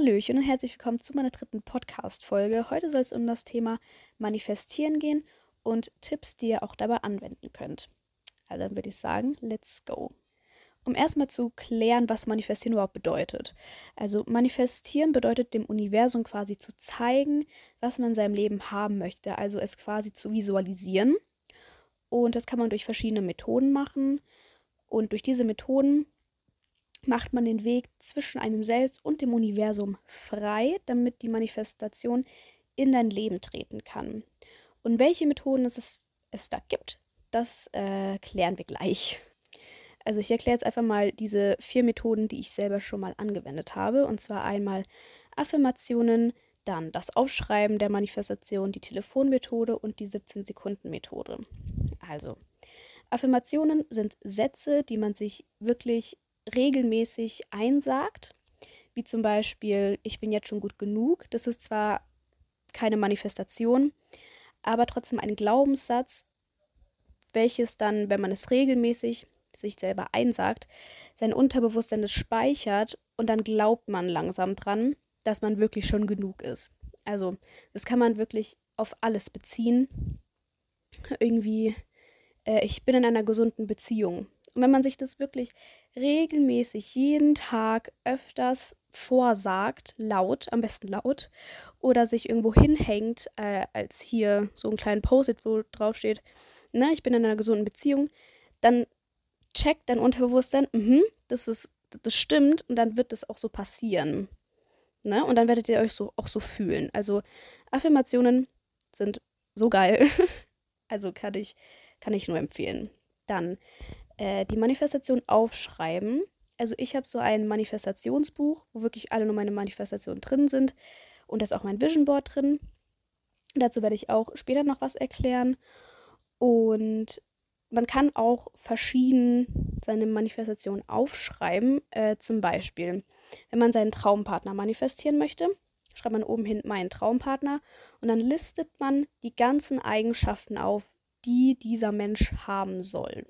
Hallöchen und herzlich willkommen zu meiner dritten Podcast-Folge. Heute soll es um das Thema Manifestieren gehen und Tipps, die ihr auch dabei anwenden könnt. Also dann würde ich sagen, let's go. Um erstmal zu klären, was Manifestieren überhaupt bedeutet. Also Manifestieren bedeutet dem Universum quasi zu zeigen, was man in seinem Leben haben möchte. Also es quasi zu visualisieren. Und das kann man durch verschiedene Methoden machen. Und durch diese Methoden macht man den Weg zwischen einem selbst und dem Universum frei, damit die Manifestation in dein Leben treten kann. Und welche Methoden es, es da gibt, das äh, klären wir gleich. Also ich erkläre jetzt einfach mal diese vier Methoden, die ich selber schon mal angewendet habe. Und zwar einmal Affirmationen, dann das Aufschreiben der Manifestation, die Telefonmethode und die 17-Sekunden-Methode. Also, Affirmationen sind Sätze, die man sich wirklich regelmäßig einsagt, wie zum Beispiel, ich bin jetzt schon gut genug. Das ist zwar keine Manifestation, aber trotzdem ein Glaubenssatz, welches dann, wenn man es regelmäßig sich selber einsagt, sein Unterbewusstsein es speichert und dann glaubt man langsam dran, dass man wirklich schon genug ist. Also, das kann man wirklich auf alles beziehen. Irgendwie, äh, ich bin in einer gesunden Beziehung. Und wenn man sich das wirklich regelmäßig jeden Tag öfters vorsagt, laut, am besten laut, oder sich irgendwo hinhängt, äh, als hier so einen kleinen Post-it, wo drauf steht, ne, ich bin in einer gesunden Beziehung, dann checkt dein Unterbewusstsein, mh, das ist, das stimmt, und dann wird das auch so passieren. Ne? Und dann werdet ihr euch so auch so fühlen. Also Affirmationen sind so geil. also kann ich, kann ich nur empfehlen. Dann äh, die Manifestation aufschreiben. Also ich habe so ein Manifestationsbuch, wo wirklich alle nur meine Manifestationen drin sind. Und da ist auch mein Vision Board drin. Dazu werde ich auch später noch was erklären. Und man kann auch verschieden seine Manifestation aufschreiben. Äh, zum Beispiel, wenn man seinen Traumpartner manifestieren möchte, schreibt man oben hin meinen Traumpartner und dann listet man die ganzen Eigenschaften auf, die dieser Mensch haben soll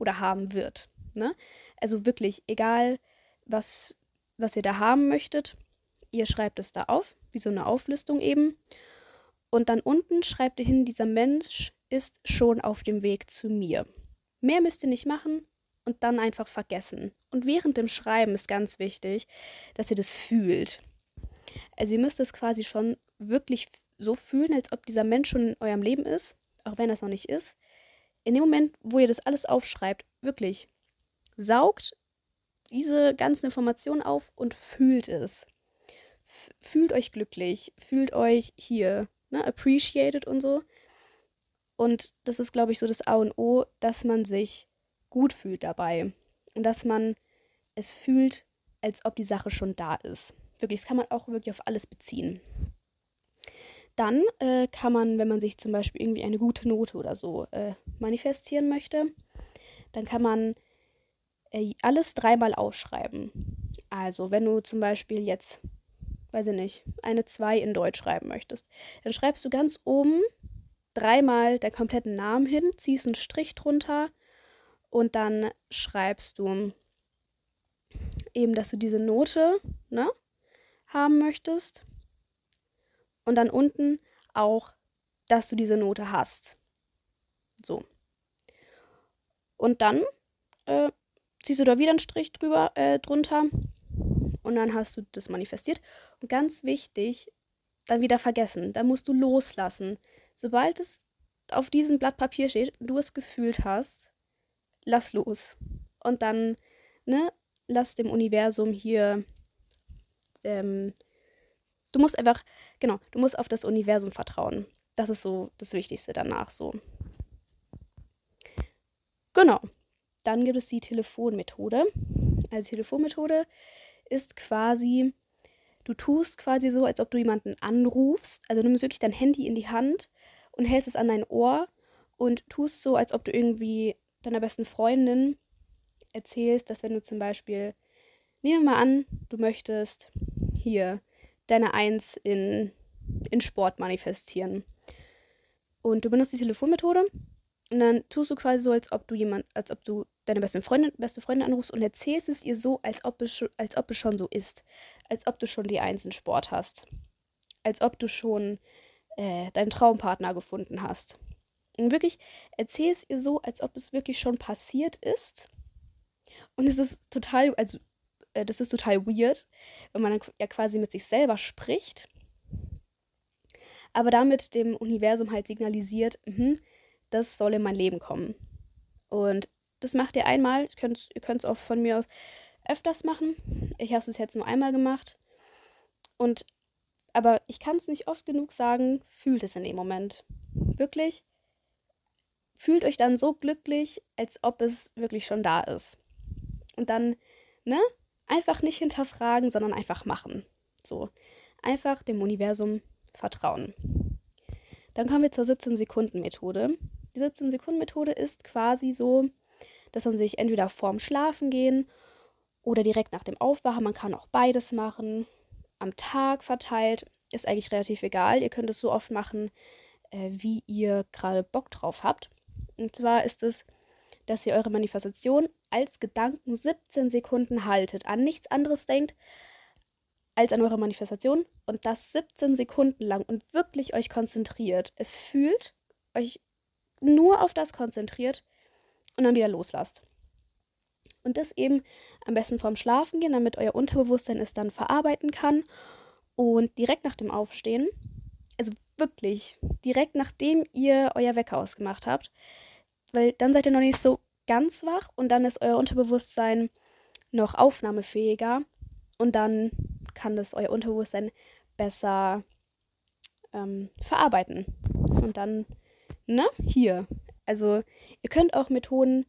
oder haben wird. Ne? Also wirklich, egal was, was ihr da haben möchtet, ihr schreibt es da auf, wie so eine Auflistung eben. Und dann unten schreibt ihr hin, dieser Mensch ist schon auf dem Weg zu mir. Mehr müsst ihr nicht machen und dann einfach vergessen. Und während dem Schreiben ist ganz wichtig, dass ihr das fühlt. Also ihr müsst es quasi schon wirklich so fühlen, als ob dieser Mensch schon in eurem Leben ist, auch wenn das noch nicht ist in dem Moment, wo ihr das alles aufschreibt, wirklich saugt diese ganzen Informationen auf und fühlt es. F fühlt euch glücklich, fühlt euch hier, ne, appreciated und so. Und das ist, glaube ich, so das A und O, dass man sich gut fühlt dabei. Und dass man es fühlt, als ob die Sache schon da ist. Wirklich, das kann man auch wirklich auf alles beziehen. Dann äh, kann man, wenn man sich zum Beispiel irgendwie eine gute Note oder so äh, manifestieren möchte, dann kann man äh, alles dreimal aufschreiben. Also, wenn du zum Beispiel jetzt, weiß ich nicht, eine 2 in Deutsch schreiben möchtest, dann schreibst du ganz oben dreimal deinen kompletten Namen hin, ziehst einen Strich drunter und dann schreibst du eben, dass du diese Note ne, haben möchtest und dann unten auch, dass du diese Note hast. So. Und dann äh, ziehst du da wieder einen Strich drüber, äh, drunter und dann hast du das manifestiert. Und ganz wichtig, dann wieder vergessen. Dann musst du loslassen. Sobald es auf diesem Blatt Papier steht, du es gefühlt hast, lass los. Und dann, ne, lass dem Universum hier ähm, du musst einfach, genau, du musst auf das Universum vertrauen. Das ist so das Wichtigste danach so. Genau. Dann gibt es die Telefonmethode. Also die Telefonmethode ist quasi, du tust quasi so, als ob du jemanden anrufst. Also du nimmst wirklich dein Handy in die Hand und hältst es an dein Ohr und tust so, als ob du irgendwie deiner besten Freundin erzählst, dass wenn du zum Beispiel, nehmen wir mal an, du möchtest hier deine Eins in, in Sport manifestieren. Und du benutzt die Telefonmethode und dann tust du quasi so, als ob du jemand, als ob du deine beste Freundin, beste Freundin anrufst und erzählst es ihr so, als ob, es, als ob es schon so ist. Als ob du schon die Eins in Sport hast. Als ob du schon äh, deinen Traumpartner gefunden hast. Und wirklich, erzähl es ihr so, als ob es wirklich schon passiert ist. Und es ist total, also, äh, das ist total weird, wenn man dann ja quasi mit sich selber spricht. Aber damit dem Universum halt signalisiert, mh, das soll in mein Leben kommen. Und das macht ihr einmal. Ihr könnt es auch von mir aus öfters machen. Ich habe es jetzt nur einmal gemacht. Und aber ich kann es nicht oft genug sagen, fühlt es in dem Moment. Wirklich, fühlt euch dann so glücklich, als ob es wirklich schon da ist. Und dann, ne, einfach nicht hinterfragen, sondern einfach machen. So, einfach dem Universum vertrauen. Dann kommen wir zur 17-Sekunden-Methode. Die 17-Sekunden-Methode ist quasi so, dass man sich entweder vorm Schlafen gehen oder direkt nach dem Aufwachen, man kann auch beides machen, am Tag verteilt, ist eigentlich relativ egal. Ihr könnt es so oft machen, äh, wie ihr gerade Bock drauf habt. Und zwar ist es, dass ihr eure Manifestation als Gedanken 17 Sekunden haltet, an nichts anderes denkt als an eure Manifestation und das 17 Sekunden lang und wirklich euch konzentriert. Es fühlt, euch nur auf das konzentriert und dann wieder loslasst. Und das eben am besten vorm Schlafen gehen, damit euer Unterbewusstsein es dann verarbeiten kann. Und direkt nach dem Aufstehen, also wirklich direkt nachdem ihr euer Wecker ausgemacht habt, weil dann seid ihr noch nicht so ganz wach und dann ist euer Unterbewusstsein noch aufnahmefähiger und dann kann das euer Unterbewusstsein besser ähm, verarbeiten. Und dann, ne, hier. Also ihr könnt auch Methoden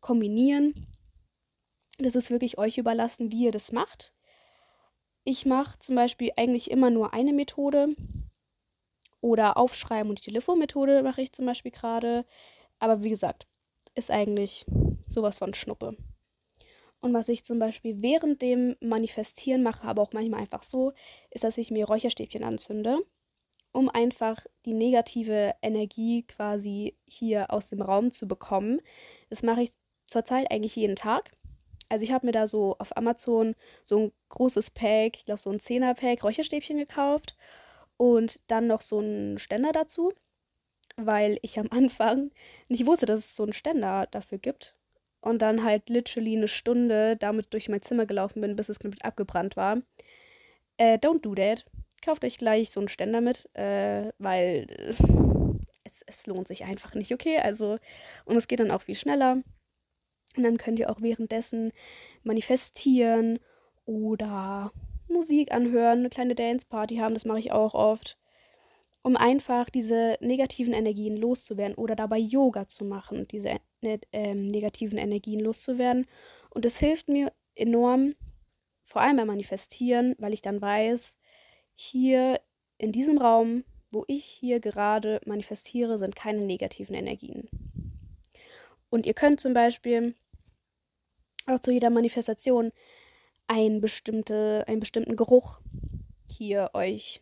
kombinieren. Das ist wirklich euch überlassen, wie ihr das macht. Ich mache zum Beispiel eigentlich immer nur eine Methode. Oder Aufschreiben und die Telefonmethode mache ich zum Beispiel gerade. Aber wie gesagt, ist eigentlich sowas von Schnuppe. Und was ich zum Beispiel während dem Manifestieren mache, aber auch manchmal einfach so, ist, dass ich mir Räucherstäbchen anzünde, um einfach die negative Energie quasi hier aus dem Raum zu bekommen. Das mache ich zurzeit eigentlich jeden Tag. Also ich habe mir da so auf Amazon so ein großes Pack, ich glaube so ein 10er Pack Räucherstäbchen gekauft und dann noch so einen Ständer dazu weil ich am Anfang nicht wusste, dass es so einen Ständer dafür gibt. Und dann halt literally eine Stunde damit durch mein Zimmer gelaufen bin, bis es komplett abgebrannt war. Äh, don't do that. Kauft euch gleich so einen Ständer mit, äh, weil äh, es, es lohnt sich einfach nicht, okay? Also, und es geht dann auch viel schneller. Und dann könnt ihr auch währenddessen manifestieren oder Musik anhören, eine kleine Dance-Party haben, das mache ich auch oft um einfach diese negativen Energien loszuwerden oder dabei Yoga zu machen, diese ne, äh, negativen Energien loszuwerden. Und es hilft mir enorm, vor allem beim Manifestieren, weil ich dann weiß, hier in diesem Raum, wo ich hier gerade manifestiere, sind keine negativen Energien. Und ihr könnt zum Beispiel auch zu jeder Manifestation ein bestimmte, einen bestimmten Geruch hier euch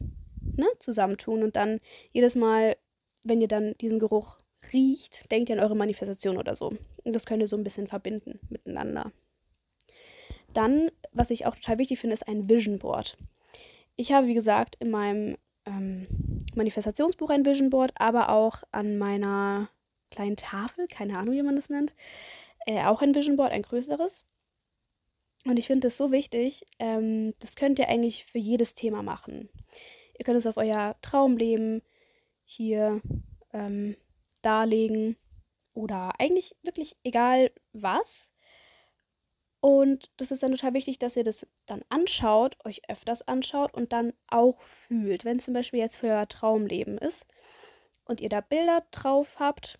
ne, zusammentun und dann jedes Mal, wenn ihr dann diesen Geruch riecht, denkt ihr an eure Manifestation oder so. Und das könnt ihr so ein bisschen verbinden miteinander. Dann, was ich auch total wichtig finde, ist ein Vision Board. Ich habe, wie gesagt, in meinem ähm, Manifestationsbuch ein Vision Board, aber auch an meiner kleinen Tafel, keine Ahnung, wie man das nennt, äh, auch ein Vision Board, ein größeres. Und ich finde das so wichtig. Ähm, das könnt ihr eigentlich für jedes Thema machen. Ihr könnt es auf euer Traumleben hier ähm, darlegen oder eigentlich wirklich egal was. Und das ist dann total wichtig, dass ihr das dann anschaut, euch öfters anschaut und dann auch fühlt. Wenn es zum Beispiel jetzt für euer Traumleben ist und ihr da Bilder drauf habt,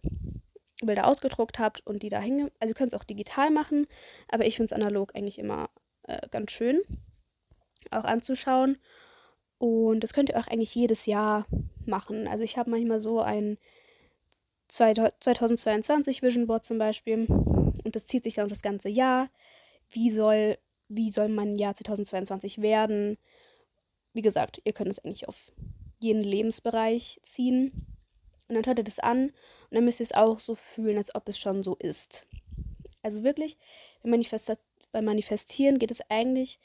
Bilder ausgedruckt habt und die da hängen, also ihr könnt es auch digital machen, aber ich finde es analog eigentlich immer äh, ganz schön auch anzuschauen. Und das könnt ihr auch eigentlich jedes Jahr machen. Also ich habe manchmal so ein 2022 Vision Board zum Beispiel. Und das zieht sich dann das ganze Jahr. Wie soll, wie soll mein Jahr 2022 werden? Wie gesagt, ihr könnt es eigentlich auf jeden Lebensbereich ziehen. Und dann schaut ihr das an und dann müsst ihr es auch so fühlen, als ob es schon so ist. Also wirklich, beim Manifestieren geht es eigentlich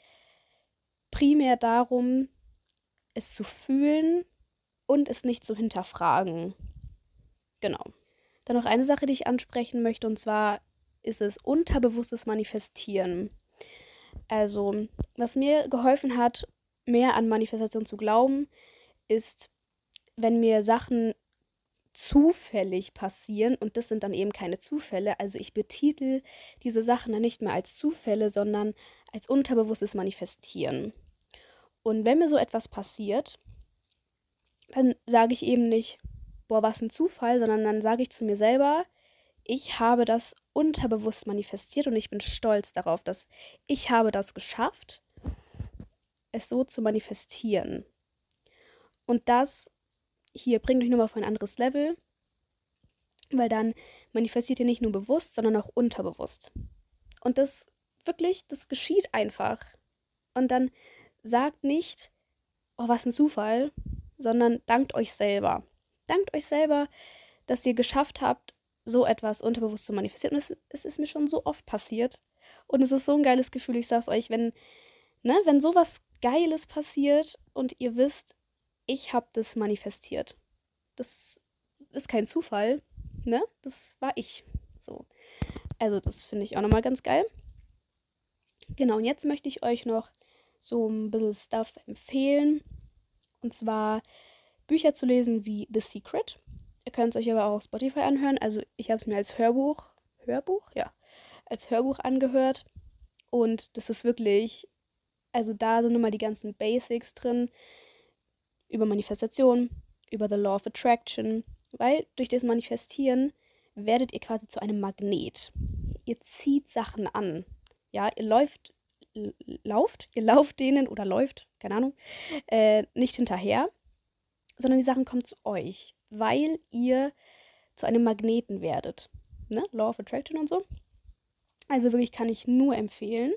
primär darum, es zu fühlen und es nicht zu hinterfragen. Genau. Dann noch eine Sache, die ich ansprechen möchte, und zwar ist es unterbewusstes Manifestieren. Also, was mir geholfen hat, mehr an Manifestation zu glauben, ist, wenn mir Sachen zufällig passieren und das sind dann eben keine Zufälle. Also ich betitel diese Sachen dann nicht mehr als Zufälle, sondern als unterbewusstes Manifestieren. Und wenn mir so etwas passiert, dann sage ich eben nicht, boah, was ein Zufall, sondern dann sage ich zu mir selber, ich habe das unterbewusst manifestiert und ich bin stolz darauf, dass ich habe das geschafft, es so zu manifestieren. Und das hier bringt euch nochmal auf ein anderes Level, weil dann manifestiert ihr nicht nur bewusst, sondern auch unterbewusst. Und das wirklich, das geschieht einfach. Und dann sagt nicht, oh, was ein Zufall, sondern dankt euch selber. Dankt euch selber, dass ihr geschafft habt, so etwas unterbewusst zu manifestieren. Und es, es ist mir schon so oft passiert. Und es ist so ein geiles Gefühl, ich sag's euch, wenn, ne, wenn sowas Geiles passiert und ihr wisst, ich habe das manifestiert. Das ist kein Zufall, ne? Das war ich. So. Also, das finde ich auch nochmal ganz geil. Genau, und jetzt möchte ich euch noch so ein bisschen Stuff empfehlen. Und zwar Bücher zu lesen wie The Secret. Ihr könnt es euch aber auch auf Spotify anhören. Also ich habe es mir als Hörbuch, Hörbuch? Ja, als Hörbuch angehört. Und das ist wirklich, also da sind nochmal die ganzen Basics drin über Manifestation, über The Law of Attraction, weil durch das Manifestieren werdet ihr quasi zu einem Magnet. Ihr zieht Sachen an. Ja, ihr läuft, lauft, ihr lauft denen oder läuft, keine Ahnung, äh, nicht hinterher, sondern die Sachen kommen zu euch, weil ihr zu einem Magneten werdet. Ne? Law of Attraction und so. Also wirklich kann ich nur empfehlen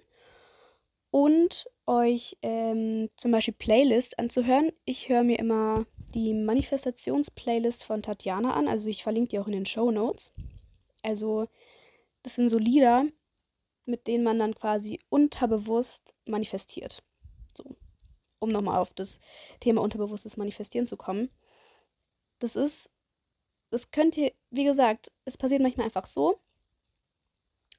und euch ähm, zum Beispiel Playlists anzuhören. Ich höre mir immer die Manifestations-Playlist von Tatjana an. Also ich verlinke die auch in den Show Notes. Also das sind so Lieder, mit denen man dann quasi unterbewusst manifestiert. So, um nochmal auf das Thema unterbewusstes Manifestieren zu kommen. Das ist, das könnt ihr, wie gesagt, es passiert manchmal einfach so.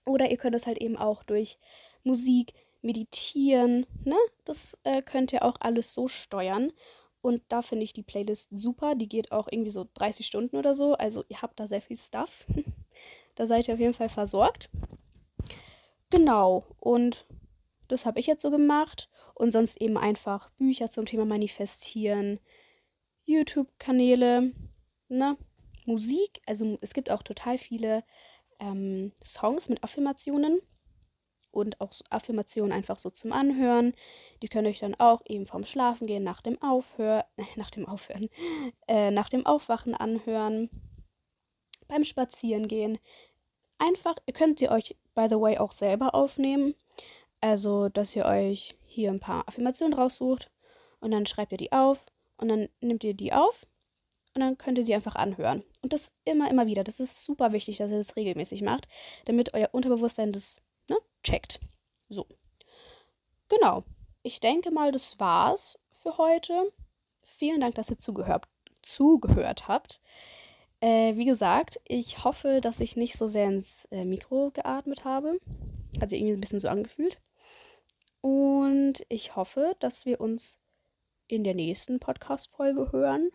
Oder ihr könnt es halt eben auch durch Musik, meditieren, ne? Das äh, könnt ihr auch alles so steuern. Und da finde ich die Playlist super. Die geht auch irgendwie so 30 Stunden oder so. Also ihr habt da sehr viel Stuff. da seid ihr auf jeden Fall versorgt. Genau. Und das habe ich jetzt so gemacht. Und sonst eben einfach Bücher zum Thema Manifestieren, YouTube-Kanäle, ne? Musik. Also es gibt auch total viele ähm, Songs mit Affirmationen und auch Affirmationen einfach so zum Anhören. Die könnt ihr euch dann auch eben vorm Schlafen gehen, nach dem Aufhören, nach dem Aufhören, äh, nach dem Aufwachen anhören, beim Spazierengehen. Einfach, ihr könnt sie euch, by the way, auch selber aufnehmen. Also, dass ihr euch hier ein paar Affirmationen raussucht und dann schreibt ihr die auf und dann nehmt ihr die auf und dann könnt ihr die einfach anhören. Und das immer, immer wieder. Das ist super wichtig, dass ihr das regelmäßig macht, damit euer Unterbewusstsein das ne, checkt. So. Genau. Ich denke mal, das war's für heute. Vielen Dank, dass ihr zugehört, zugehört habt. Äh, wie gesagt, ich hoffe, dass ich nicht so sehr ins äh, Mikro geatmet habe. Also irgendwie ein bisschen so angefühlt. Und ich hoffe, dass wir uns in der nächsten Podcast-Folge hören.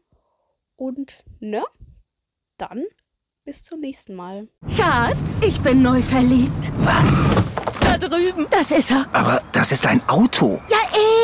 Und ne, dann bis zum nächsten Mal. Schatz, ich bin neu verliebt. Was? Da drüben. Das ist er. Aber das ist ein Auto. Ja,